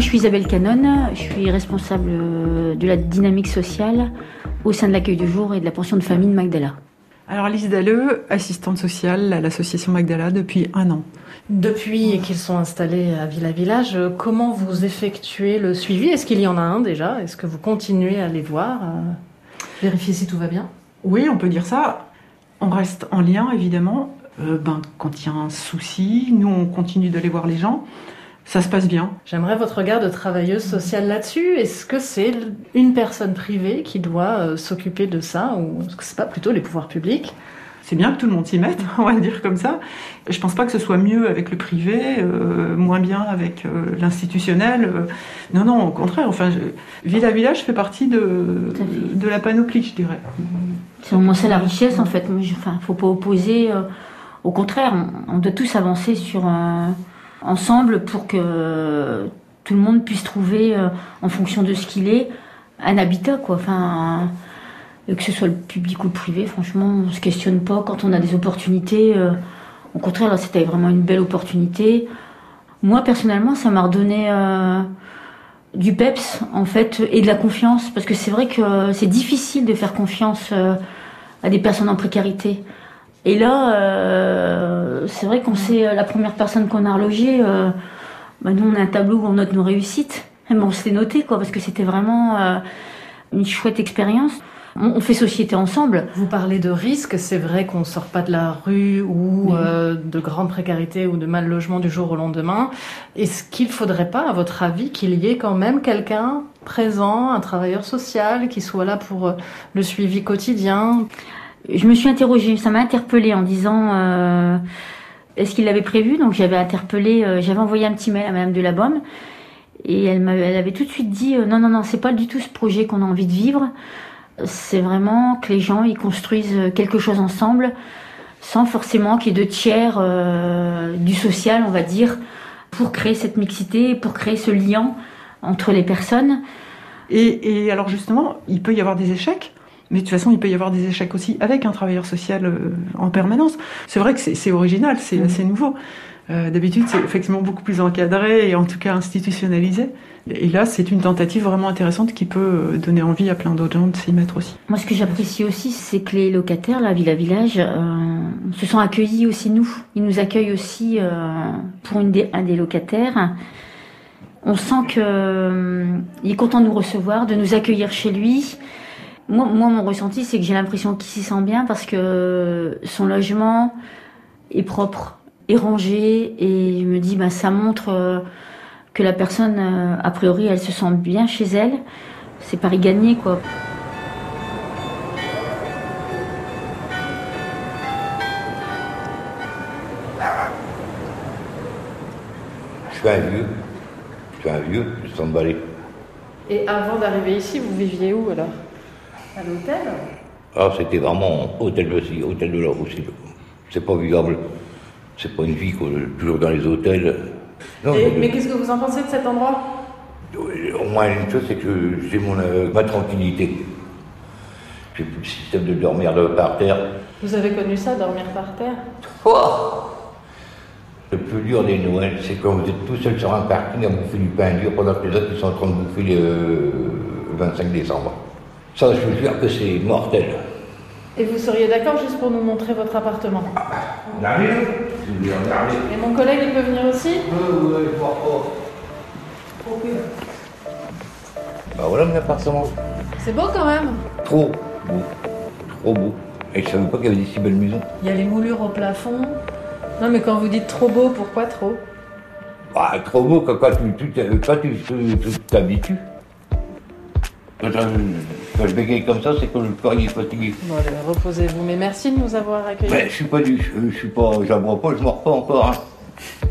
je suis Isabelle Canon, je suis responsable euh, de la dynamique sociale au sein de l'accueil du jour et de la pension de famille de Magdala. Alors Lise Dalleux, assistante sociale à l'association Magdala depuis un an. Depuis qu'ils sont installés à Villa Village, comment vous effectuez le suivi? Est-ce qu'il y en a un déjà? Est-ce que vous continuez à les voir Vérifier si tout va bien? Oui, on peut dire ça. On reste en lien évidemment. Euh, ben, quand il y a un souci, nous on continue d'aller voir les gens ça se passe bien. J'aimerais votre regard de travailleuse sociale là-dessus. Est-ce que c'est une personne privée qui doit euh, s'occuper de ça ou est-ce que c'est pas plutôt les pouvoirs publics? C'est bien que tout le monde s'y mette, on va dire comme ça. Je pense pas que ce soit mieux avec le privé, euh, moins bien avec euh, l'institutionnel. non, non, au contraire. Enfin, Villa Village fait partie de, de la panoplie, je dirais. C'est au moins ça la richesse, en fait. Enfin, faut pas opposer. au contraire, on, doit tous avancer sur un ensemble pour que tout le monde puisse trouver, euh, en fonction de ce qu'il est, un habitat, quoi. Enfin, que ce soit le public ou le privé, franchement, on se questionne pas quand on a des opportunités. Euh, au contraire, c'était vraiment une belle opportunité. Moi, personnellement, ça m'a redonné euh, du peps, en fait, et de la confiance, parce que c'est vrai que c'est difficile de faire confiance à des personnes en précarité. Et là, euh, c'est vrai qu'on sait euh, la première personne qu'on a relogée. Euh, bah nous, on a un tableau où on note nos réussites. Mais on s'est noté, quoi, parce que c'était vraiment euh, une chouette expérience. On, fait société ensemble. Vous parlez de risques, c'est vrai qu'on ne sort pas de la rue ou euh, de grande précarité ou de mal logement du jour au lendemain. Est-ce qu'il ne faudrait pas, à votre avis, qu'il y ait quand même quelqu'un présent, un travailleur social, qui soit là pour le suivi quotidien? Je me suis interrogée, ça m'a interpellée en disant euh, est-ce qu'il l'avait prévu? Donc j'avais interpellé, euh, j'avais envoyé un petit mail à Madame de la et elle, elle avait tout de suite dit euh, non non non c'est pas du tout ce projet qu'on a envie de vivre. C'est vraiment que les gens ils construisent quelque chose ensemble sans forcément qu'il y ait de tiers du social on va dire pour créer cette mixité, pour créer ce lien entre les personnes. Et alors justement il peut y avoir des échecs? Mais de toute façon, il peut y avoir des échecs aussi avec un travailleur social euh, en permanence. C'est vrai que c'est original, c'est assez nouveau. Euh, D'habitude, c'est effectivement beaucoup plus encadré et en tout cas institutionnalisé. Et là, c'est une tentative vraiment intéressante qui peut euh, donner envie à plein d'autres gens de s'y mettre aussi. Moi, ce que j'apprécie aussi, c'est que les locataires, la Villa Village, euh, se sont accueillis aussi nous. Ils nous accueillent aussi euh, pour une des, un des locataires. On sent qu'il est content de nous recevoir, de nous accueillir chez lui. Moi, mon ressenti, c'est que j'ai l'impression qu'il s'y sent bien parce que son logement est propre, est rangé, et je me dis, bah, ça montre euh, que la personne, euh, a priori, elle se sent bien chez elle. C'est pari gagné, quoi. Je suis un vieux. Je suis un vieux, je sens balai. Et avant d'arriver ici, vous viviez où alors? À l'hôtel Ah, c'était vraiment hôtel aussi, hôtel de la aussi. C'est pas vivable. C'est pas une vie, toujours dans les hôtels. mais qu'est-ce que vous en pensez de cet endroit? Au moins, une chose, c'est que j'ai mon, euh, ma tranquillité. J'ai plus le système de dormir par terre. Vous avez connu ça, dormir par terre? Oh Le plus dur des Noëls, c'est quand vous êtes tout seul sur un parking à bouffer du pain dur pendant que les autres sont en train de bouffer le 25 décembre. Ça, je vous jure que c'est mortel. Et vous seriez d'accord juste pour nous montrer votre appartement On arrive Je vais regarder. Et mon collègue, il peut venir aussi Oui, oui, pas. Ok. Bah voilà mon appartement. C'est beau quand même Trop beau. Trop beau. Et je savais pas qu'il y avait des si belles maisons. Il y a les moulures au plafond. Non mais quand vous dites trop beau, pourquoi trop? Bah trop beau quand, tu t'habitues. Quand je bégaye comme ça, c'est que le corps est fatigué. Bon, reposez-vous. Mais merci de nous avoir accueillis. Mais je suis pas du, je suis pas, j'aboie pas, je mords pas encore. Hein.